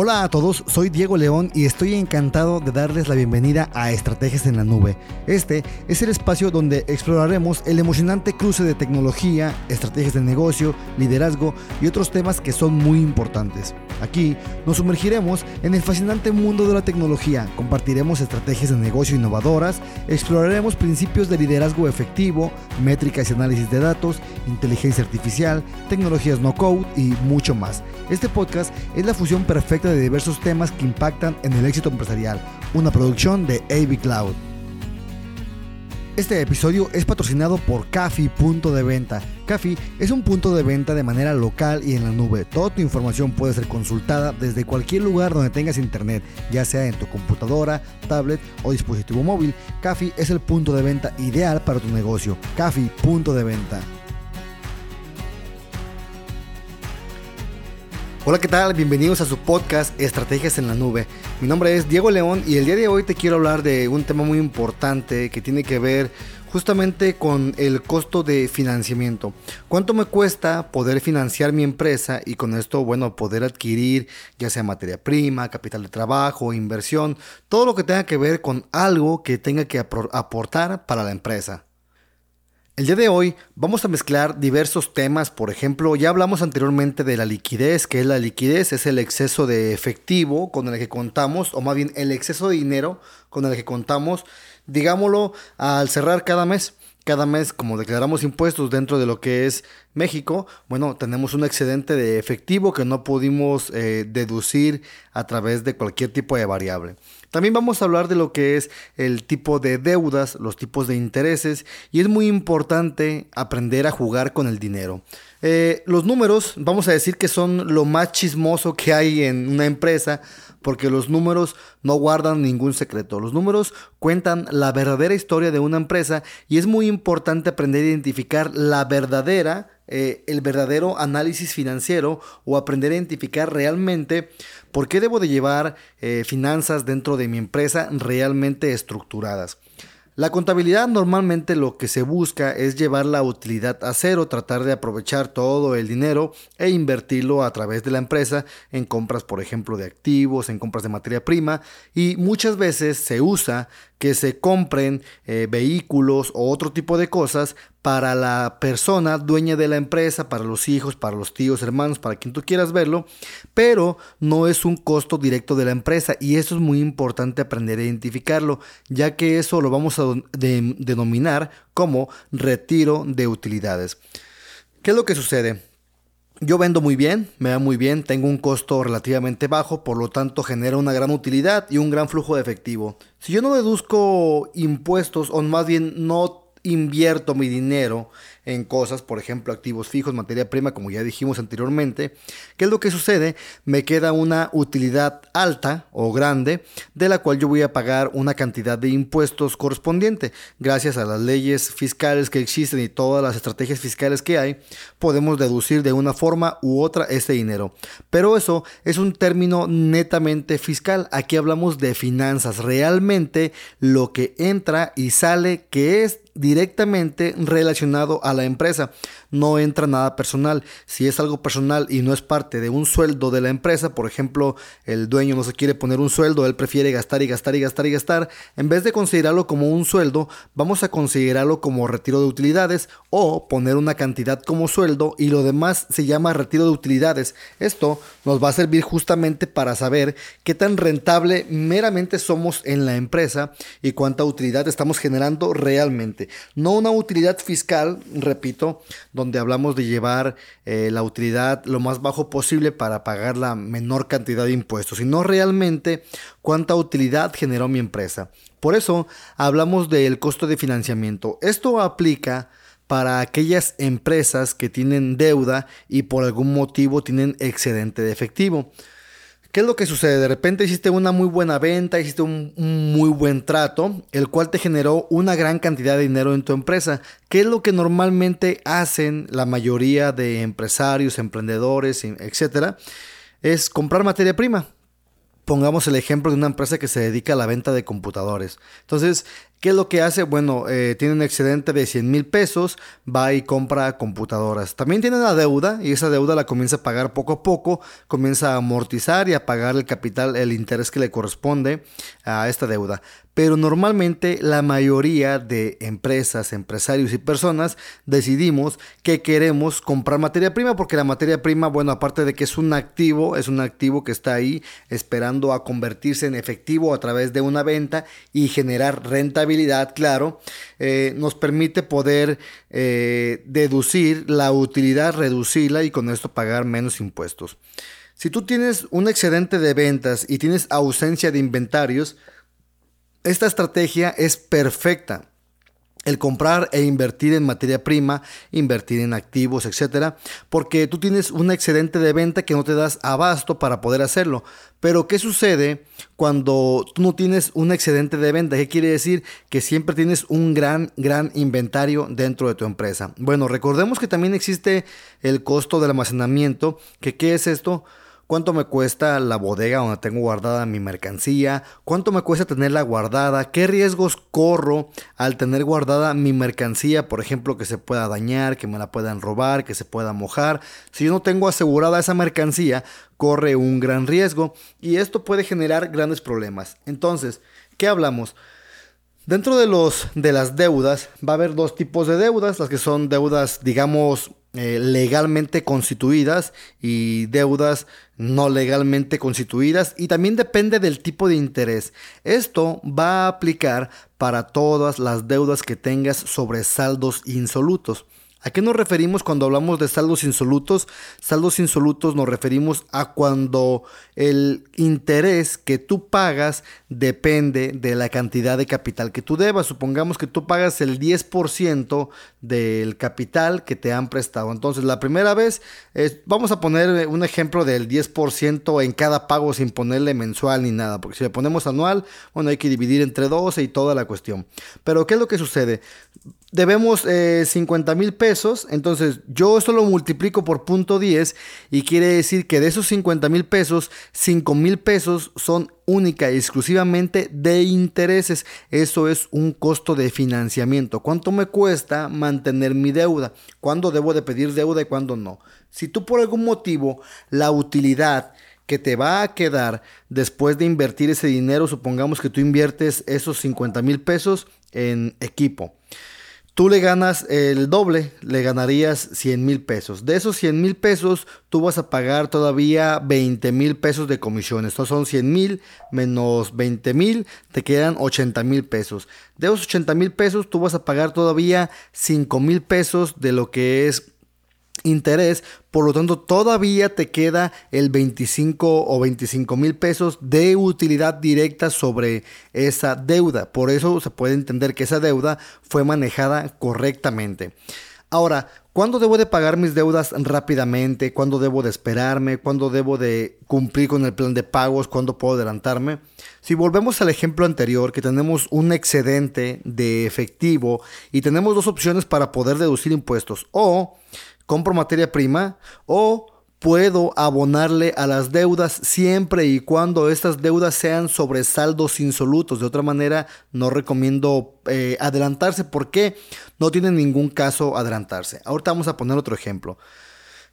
Hola a todos, soy Diego León y estoy encantado de darles la bienvenida a Estrategias en la Nube. Este es el espacio donde exploraremos el emocionante cruce de tecnología, estrategias de negocio, liderazgo y otros temas que son muy importantes. Aquí nos sumergiremos en el fascinante mundo de la tecnología, compartiremos estrategias de negocio innovadoras, exploraremos principios de liderazgo efectivo, métricas y análisis de datos, inteligencia artificial, tecnologías no code y mucho más. Este podcast es la fusión perfecta de diversos temas que impactan en el éxito empresarial, una producción de AV Cloud. Este episodio es patrocinado por Cafi Punto de Venta. Cafi es un punto de venta de manera local y en la nube. Toda tu información puede ser consultada desde cualquier lugar donde tengas internet, ya sea en tu computadora, tablet o dispositivo móvil. Cafi es el punto de venta ideal para tu negocio. Cafi Punto de Venta. Hola, ¿qué tal? Bienvenidos a su podcast Estrategias en la Nube. Mi nombre es Diego León y el día de hoy te quiero hablar de un tema muy importante que tiene que ver justamente con el costo de financiamiento. ¿Cuánto me cuesta poder financiar mi empresa y con esto, bueno, poder adquirir ya sea materia prima, capital de trabajo, inversión, todo lo que tenga que ver con algo que tenga que aportar para la empresa? El día de hoy vamos a mezclar diversos temas, por ejemplo, ya hablamos anteriormente de la liquidez, que es la liquidez, es el exceso de efectivo con el que contamos, o más bien el exceso de dinero con el que contamos, digámoslo, al cerrar cada mes. Cada mes, como declaramos impuestos dentro de lo que es México, bueno, tenemos un excedente de efectivo que no pudimos eh, deducir a través de cualquier tipo de variable. También vamos a hablar de lo que es el tipo de deudas, los tipos de intereses y es muy importante aprender a jugar con el dinero. Eh, los números, vamos a decir que son lo más chismoso que hay en una empresa porque los números no guardan ningún secreto. Los números cuentan la verdadera historia de una empresa y es muy importante aprender a identificar la verdadera eh, el verdadero análisis financiero o aprender a identificar realmente por qué debo de llevar eh, finanzas dentro de mi empresa realmente estructuradas. La contabilidad normalmente lo que se busca es llevar la utilidad a cero, tratar de aprovechar todo el dinero e invertirlo a través de la empresa en compras, por ejemplo, de activos, en compras de materia prima. Y muchas veces se usa que se compren eh, vehículos o otro tipo de cosas para la persona dueña de la empresa, para los hijos, para los tíos, hermanos, para quien tú quieras verlo, pero no es un costo directo de la empresa y eso es muy importante aprender a identificarlo, ya que eso lo vamos a denominar como retiro de utilidades. ¿Qué es lo que sucede? Yo vendo muy bien, me va muy bien, tengo un costo relativamente bajo, por lo tanto genera una gran utilidad y un gran flujo de efectivo. Si yo no deduzco impuestos o más bien no invierto mi dinero en cosas, por ejemplo, activos fijos, materia prima, como ya dijimos anteriormente, ¿qué es lo que sucede? Me queda una utilidad alta o grande, de la cual yo voy a pagar una cantidad de impuestos correspondiente. Gracias a las leyes fiscales que existen y todas las estrategias fiscales que hay, podemos deducir de una forma u otra ese dinero. Pero eso es un término netamente fiscal. Aquí hablamos de finanzas, realmente lo que entra y sale, que es directamente relacionado a la empresa. No entra nada personal. Si es algo personal y no es parte de un sueldo de la empresa, por ejemplo, el dueño no se quiere poner un sueldo, él prefiere gastar y gastar y gastar y gastar, en vez de considerarlo como un sueldo, vamos a considerarlo como retiro de utilidades o poner una cantidad como sueldo y lo demás se llama retiro de utilidades. Esto nos va a servir justamente para saber qué tan rentable meramente somos en la empresa y cuánta utilidad estamos generando realmente. No una utilidad fiscal, repito, donde hablamos de llevar eh, la utilidad lo más bajo posible para pagar la menor cantidad de impuestos, sino realmente cuánta utilidad generó mi empresa. Por eso hablamos del costo de financiamiento. Esto aplica para aquellas empresas que tienen deuda y por algún motivo tienen excedente de efectivo. ¿Qué es lo que sucede? De repente hiciste una muy buena venta, hiciste un, muy buen trato, el cual te generó una gran cantidad de dinero en tu empresa. ¿Qué es lo que normalmente hacen la mayoría de empresarios, emprendedores, etcétera? Es comprar materia prima. Pongamos el ejemplo de una empresa que se dedica a la venta de computadores. Entonces, ¿Qué es lo que hace? Bueno, eh, tiene un excedente de 100 mil pesos, va y compra computadoras. También tiene una deuda y esa deuda la comienza a pagar poco a poco, comienza a amortizar y a pagar el capital, el interés que le corresponde a esta deuda pero normalmente la mayoría de empresas, empresarios y personas decidimos que queremos comprar materia prima porque la materia prima, bueno, aparte de que es un activo, es un activo que está ahí esperando a convertirse en efectivo a través de una venta y generar rentabilidad, claro, eh, nos permite poder eh, deducir la utilidad, reducirla y con esto pagar menos impuestos. Si tú tienes un excedente de ventas y tienes ausencia de inventarios, esta estrategia es perfecta. El comprar e invertir en materia prima, invertir en activos, etcétera, porque tú tienes un excedente de venta que no te das abasto para poder hacerlo. Pero, ¿qué sucede cuando tú no tienes un excedente de venta? ¿Qué quiere decir? Que siempre tienes un gran, gran inventario dentro de tu empresa. Bueno, recordemos que también existe el costo del almacenamiento, que ¿qué es esto? Cuánto me cuesta la bodega donde tengo guardada mi mercancía, cuánto me cuesta tenerla guardada, qué riesgos corro al tener guardada mi mercancía, por ejemplo, que se pueda dañar, que me la puedan robar, que se pueda mojar. Si yo no tengo asegurada esa mercancía, corre un gran riesgo y esto puede generar grandes problemas. Entonces, ¿qué hablamos? Dentro de los de las deudas va a haber dos tipos de deudas, las que son deudas, digamos, eh, legalmente constituidas y deudas no legalmente constituidas y también depende del tipo de interés. Esto va a aplicar para todas las deudas que tengas sobre saldos insolutos. ¿A qué nos referimos cuando hablamos de saldos insolutos? Saldos insolutos nos referimos a cuando el interés que tú pagas depende de la cantidad de capital que tú debas. Supongamos que tú pagas el 10% del capital que te han prestado. Entonces, la primera vez, vamos a poner un ejemplo del 10% en cada pago sin ponerle mensual ni nada, porque si le ponemos anual, bueno, hay que dividir entre 12 y toda la cuestión. Pero, ¿qué es lo que sucede? debemos 50 eh, mil pesos, entonces yo esto lo multiplico por punto 10 y quiere decir que de esos 50 mil pesos, 5 mil pesos son única y exclusivamente de intereses. Eso es un costo de financiamiento. ¿Cuánto me cuesta mantener mi deuda? ¿Cuándo debo de pedir deuda y cuándo no? Si tú por algún motivo la utilidad que te va a quedar después de invertir ese dinero, supongamos que tú inviertes esos 50 mil pesos en equipo tú le ganas el doble, le ganarías 100 mil pesos. De esos 100 mil pesos, tú vas a pagar todavía 20 mil pesos de comisiones. Estos son 100 mil menos 20 mil, te quedan 80 mil pesos. De esos 80 mil pesos, tú vas a pagar todavía 5 mil pesos de lo que es interés, por lo tanto todavía te queda el 25 o 25 mil pesos de utilidad directa sobre esa deuda. Por eso se puede entender que esa deuda fue manejada correctamente. Ahora, ¿cuándo debo de pagar mis deudas rápidamente? ¿Cuándo debo de esperarme? ¿Cuándo debo de cumplir con el plan de pagos? ¿Cuándo puedo adelantarme? Si volvemos al ejemplo anterior, que tenemos un excedente de efectivo y tenemos dos opciones para poder deducir impuestos. O compro materia prima o puedo abonarle a las deudas siempre y cuando estas deudas sean sobre saldos insolutos. De otra manera, no recomiendo eh, adelantarse porque no tiene ningún caso adelantarse. Ahorita vamos a poner otro ejemplo.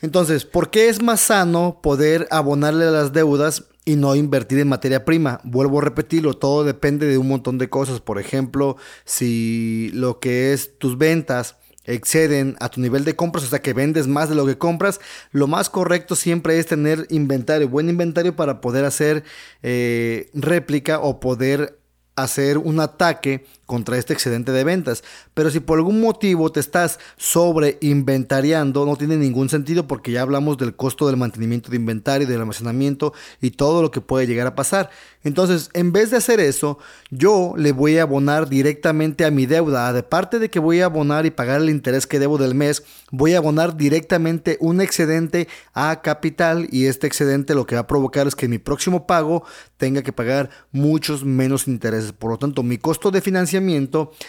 Entonces, ¿por qué es más sano poder abonarle a las deudas y no invertir en materia prima? Vuelvo a repetirlo, todo depende de un montón de cosas. Por ejemplo, si lo que es tus ventas exceden a tu nivel de compras, o sea que vendes más de lo que compras, lo más correcto siempre es tener inventario, buen inventario para poder hacer eh, réplica o poder hacer un ataque contra este excedente de ventas. Pero si por algún motivo te estás sobre inventariando, no tiene ningún sentido porque ya hablamos del costo del mantenimiento de inventario, del almacenamiento y todo lo que puede llegar a pasar. Entonces, en vez de hacer eso, yo le voy a abonar directamente a mi deuda. De parte de que voy a abonar y pagar el interés que debo del mes, voy a abonar directamente un excedente a capital y este excedente lo que va a provocar es que mi próximo pago tenga que pagar muchos menos intereses. Por lo tanto, mi costo de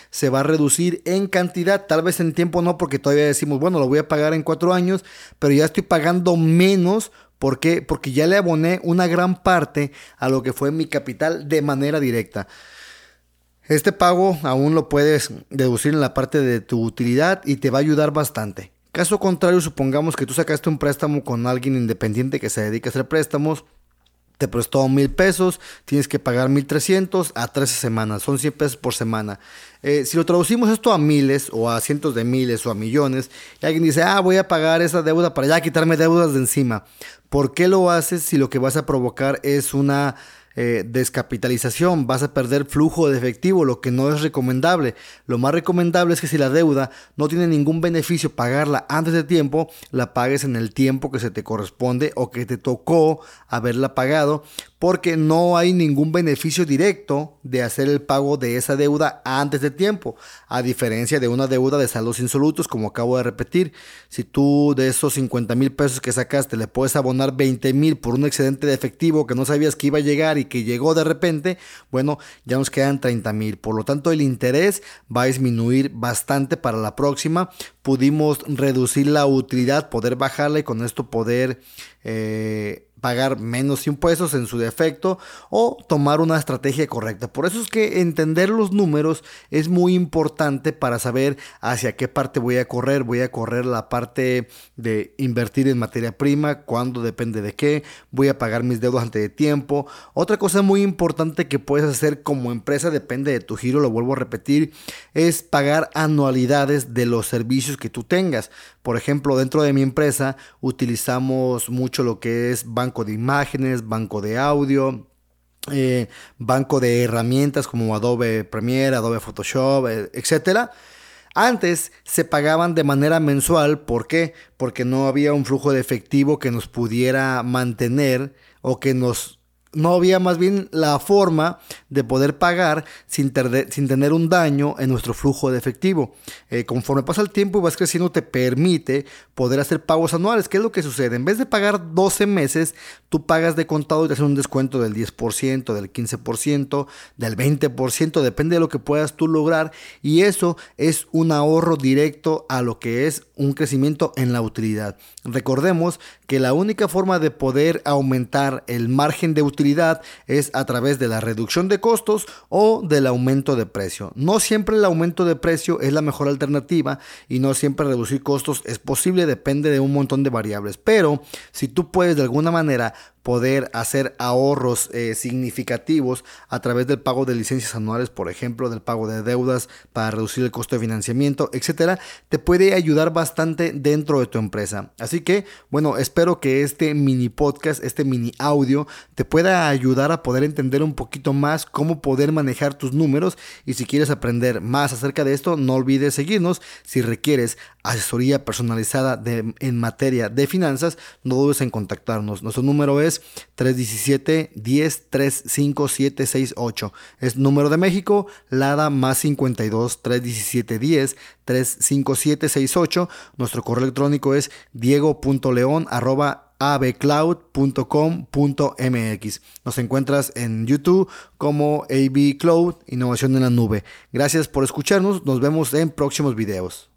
se va a reducir en cantidad, tal vez en tiempo no, porque todavía decimos, bueno, lo voy a pagar en cuatro años, pero ya estoy pagando menos ¿Por qué? Porque ya le aboné una gran parte a lo que fue mi capital de manera directa. Este pago aún lo puedes deducir en la parte de tu utilidad y te va a ayudar bastante. Caso contrario, supongamos que tú sacaste un préstamo con alguien independiente que se dedica a hacer préstamos te prestó mil pesos, tienes que pagar mil trescientos a 13 semanas, son 100 pesos por semana. Eh, si lo traducimos esto a miles o a cientos de miles o a millones, y alguien dice, ah, voy a pagar esa deuda para ya quitarme deudas de encima. ¿Por qué lo haces si lo que vas a provocar es una eh, descapitalización, vas a perder flujo de efectivo, lo que no es recomendable. Lo más recomendable es que si la deuda no tiene ningún beneficio pagarla antes de tiempo, la pagues en el tiempo que se te corresponde o que te tocó haberla pagado, porque no hay ningún beneficio directo de hacer el pago de esa deuda antes de tiempo, a diferencia de una deuda de saldos insolutos, como acabo de repetir. Si tú de esos 50 mil pesos que sacaste le puedes abonar 20 mil por un excedente de efectivo que no sabías que iba a llegar y que llegó de repente, bueno, ya nos quedan 30 mil. Por lo tanto, el interés va a disminuir bastante para la próxima. Pudimos reducir la utilidad, poder bajarla y con esto poder... Eh, pagar menos impuestos en su defecto o tomar una estrategia correcta. Por eso es que entender los números es muy importante para saber hacia qué parte voy a correr. Voy a correr la parte de invertir en materia prima, cuándo depende de qué, voy a pagar mis deudas antes de tiempo. Otra cosa muy importante que puedes hacer como empresa, depende de tu giro, lo vuelvo a repetir, es pagar anualidades de los servicios que tú tengas. Por ejemplo, dentro de mi empresa utilizamos mucho lo que es banco de imágenes, banco de audio, eh, banco de herramientas como Adobe Premiere, Adobe Photoshop, eh, etc. Antes se pagaban de manera mensual, ¿por qué? Porque no había un flujo de efectivo que nos pudiera mantener o que nos no había más bien la forma de poder pagar sin, sin tener un daño en nuestro flujo de efectivo. Eh, conforme pasa el tiempo y vas creciendo, te permite poder hacer pagos anuales. ¿Qué es lo que sucede? En vez de pagar 12 meses, tú pagas de contado y te hacen un descuento del 10%, del 15%, del 20%, depende de lo que puedas tú lograr. Y eso es un ahorro directo a lo que es un crecimiento en la utilidad. Recordemos que la única forma de poder aumentar el margen de utilidad es a través de la reducción de costos o del aumento de precio. No siempre el aumento de precio es la mejor alternativa y no siempre reducir costos es posible, depende de un montón de variables. Pero si tú puedes de alguna manera poder hacer ahorros eh, significativos a través del pago de licencias anuales, por ejemplo, del pago de deudas para reducir el costo de financiamiento, etcétera, te puede ayudar bastante dentro de tu empresa. Así que, bueno, espero que este mini podcast, este mini audio, te pueda ayudar a poder entender un poquito más cómo poder manejar tus números. Y si quieres aprender más acerca de esto, no olvides seguirnos. Si requieres asesoría personalizada en materia de finanzas, no dudes en contactarnos. Nuestro número es 317 10 35768. Es número de México, LADA más 52 317 10 35768. Nuestro correo electrónico es diego.león abcloud.com.mx. Nos encuentras en YouTube como AB Cloud, Innovación en la Nube. Gracias por escucharnos, nos vemos en próximos videos.